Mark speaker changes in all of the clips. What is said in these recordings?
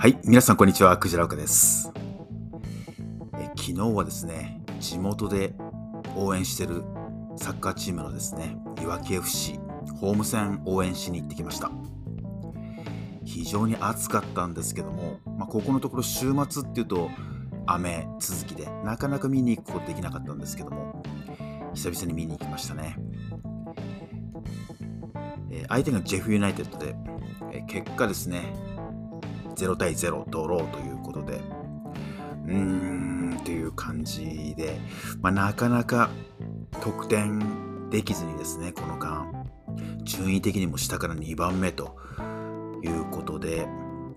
Speaker 1: はい、皆さんこんにちは、クジラオカです。え昨日はですね、地元で応援してるサッカーチームのですね、いわき FC ホーム戦応援しに行ってきました。非常に暑かったんですけども、まあ、ここのところ週末っていうと雨続きでなかなか見に行くことできなかったんですけども、久々に見に行きましたね。え相手がジェフユナイテッドで、え結果ですね、0対0ドローということで、うーん、という感じで、まあ、なかなか得点できずにですね、この間、順位的にも下から2番目ということで、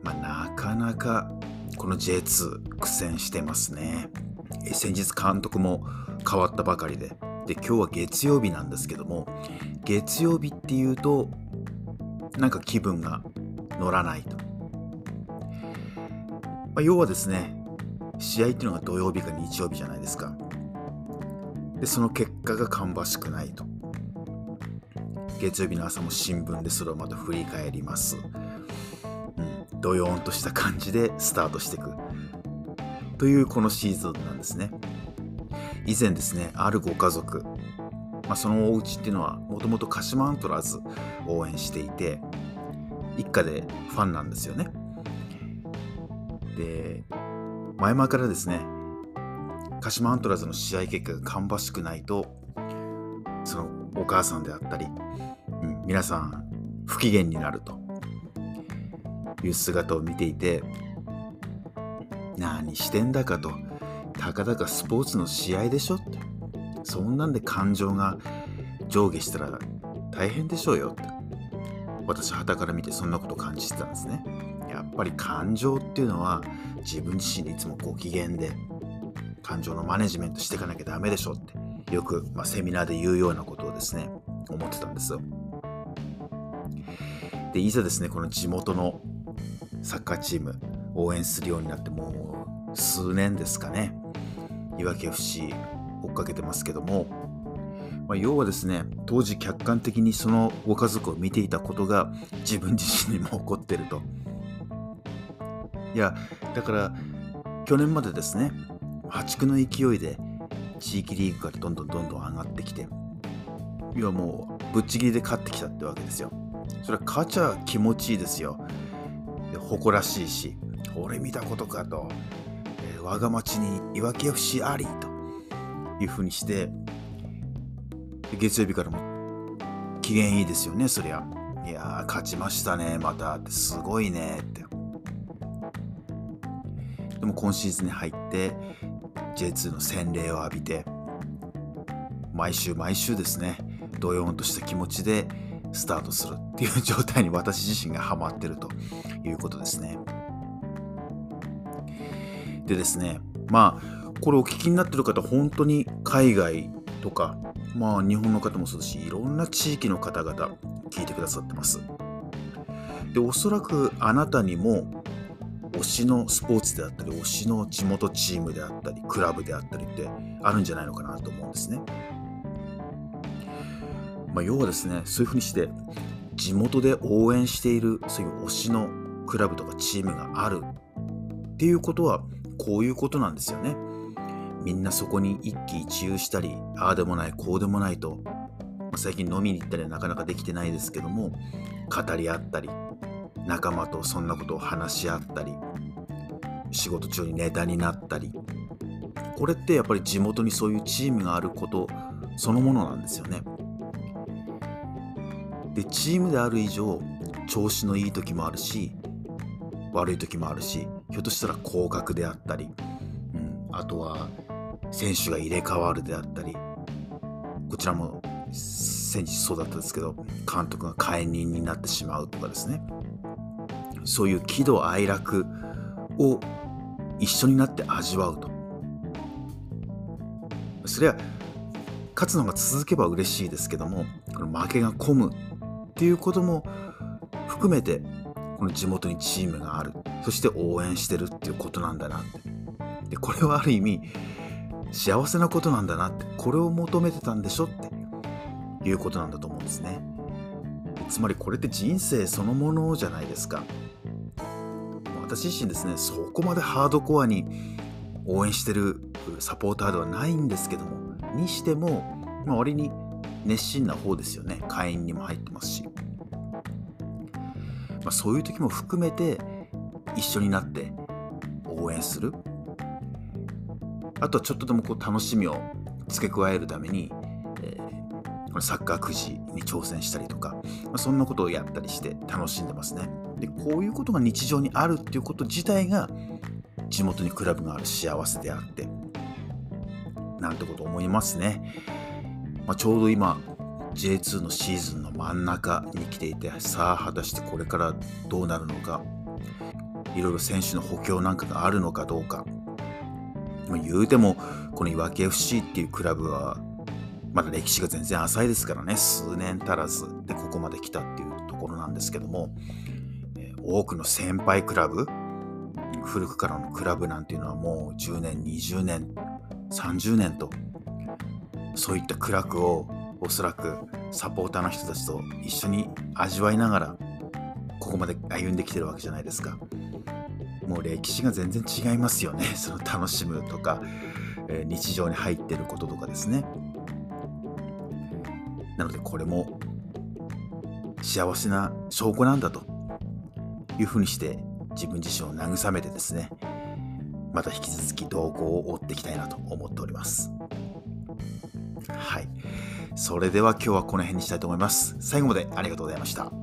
Speaker 1: まあ、なかなかこの J2 苦戦してますね。先日監督も変わったばかりで、で、今日は月曜日なんですけども、月曜日っていうと、なんか気分が乗らないと。まあ、要はですね、試合っていうのが土曜日か日曜日じゃないですか。で、その結果が芳しくないと。月曜日の朝も新聞でそれをまた振り返ります。うん、どよーんとした感じでスタートしていく。というこのシーズンなんですね。以前ですね、あるご家族、まあ、そのお家っていうのはもともと鹿島アントラーズ応援していて、一家でファンなんですよね。で、前々からですね、鹿島アントラーズの試合結果が芳しくないと、そのお母さんであったり、うん、皆さん不機嫌になるという姿を見ていて、何してんだかと、たかだかスポーツの試合でしょって、そんなんで感情が上下したら大変でしょうよって、私、旗から見てそんなこと感じてたんですね。っぱり感情っていうのは自分自身でいつもご機嫌で感情のマネジメントしていかなきゃダメでしょってよく、まあ、セミナーで言うようなことをですね思ってたんですよ。でいざですねこの地元のサッカーチーム応援するようになってもう数年ですかねいわき FC 追っかけてますけども、まあ、要はですね当時客観的にそのご家族を見ていたことが自分自身にも起こってると。いや、だから、去年までですね、破竹の勢いで、地域リーグからどんどんどんどん上がってきて、要はもう、ぶっちぎりで勝ってきたってわけですよ。それは勝ちゃ気持ちいいですよ。誇らしいし、俺見たことかと、えー我が町にいわき FC ありというふうにして、月曜日からも機嫌いいですよね、そりゃ。いやー、勝ちましたね、またって、すごいねって。でも今シーズンに入って J2 の洗礼を浴びて毎週毎週ですねどよんとした気持ちでスタートするっていう状態に私自身がハマってるということですね。でですねまあこれお聞きになってる方本当に海外とかまあ日本の方もそうですしいろんな地域の方々聞いてくださってます。でおそらくあなたにも推しのスポーツであったり推しの地元チームであったりクラブであったりってあるんじゃないのかなと思うんですね。まあ、要はですねそういうふうにして地元で応援しているそういう推しのクラブとかチームがあるっていうことはこういうことなんですよね。みんなそこに一喜一憂したりああでもないこうでもないと、まあ、最近飲みに行ったりはなかなかできてないですけども語り合ったり仲間とそんなことを話し合ったり仕事中にネタになったりこれってやっぱり地元にそういうチームがあることそのものなんですよね。でチームである以上調子のいい時もあるし悪い時もあるしひょっとしたら降格であったり、うん、あとは選手が入れ替わるであったりこちらも先日そうだったんですけど監督が解任になってしまうとかですね。そういう喜怒哀楽を一緒になって味わうと。それは勝つのが続けば嬉しいですけども、この負けが込むっていうことも含めて、この地元にチームがある、そして応援してるっていうことなんだなって。で、これはある意味、幸せなことなんだなって、これを求めてたんでしょっていうことなんだと思うんですね。つまりこれって人生そのものじゃないですか。私自身ですねそこまでハードコアに応援してるサポーターではないんですけどもにしても、まあ、割に熱心な方ですよね。会員にも入ってますし、まあ、そういう時も含めて一緒になって応援する。あとはちょっとでもこう楽しみを付け加えるために、えー、サッカーくじに挑戦したりとか、まあ、そんなことをやったりして楽しんでますね。でこういうことが日常にあるっていうこと自体が地元にクラブがある幸せであってなんてこと思いますね、まあ、ちょうど今 J2 のシーズンの真ん中に来ていてさあ果たしてこれからどうなるのかいろいろ選手の補強なんかがあるのかどうか。言うてもこのいわき FC っていうクラブはまだ歴史が全然浅いですからね。数年足らずでここまで来たっていうところなんですけども、多くの先輩クラブ古くからのクラブなんていうのはもう10年20年30年とそういった苦楽をおそらくサポーターの人たちと一緒に味わいながらここまで歩んできてるわけじゃないですか。もう歴史が全然違いますよね。その楽しむとか、え、日常に入ってることとかですね。なのでこれも幸せな証拠なんだというふうにして自分自身を慰めてですね、また引き続き動向を追っていきたいなと思っております。はい。それでは今日はこの辺にしたいと思います。最後までありがとうございました。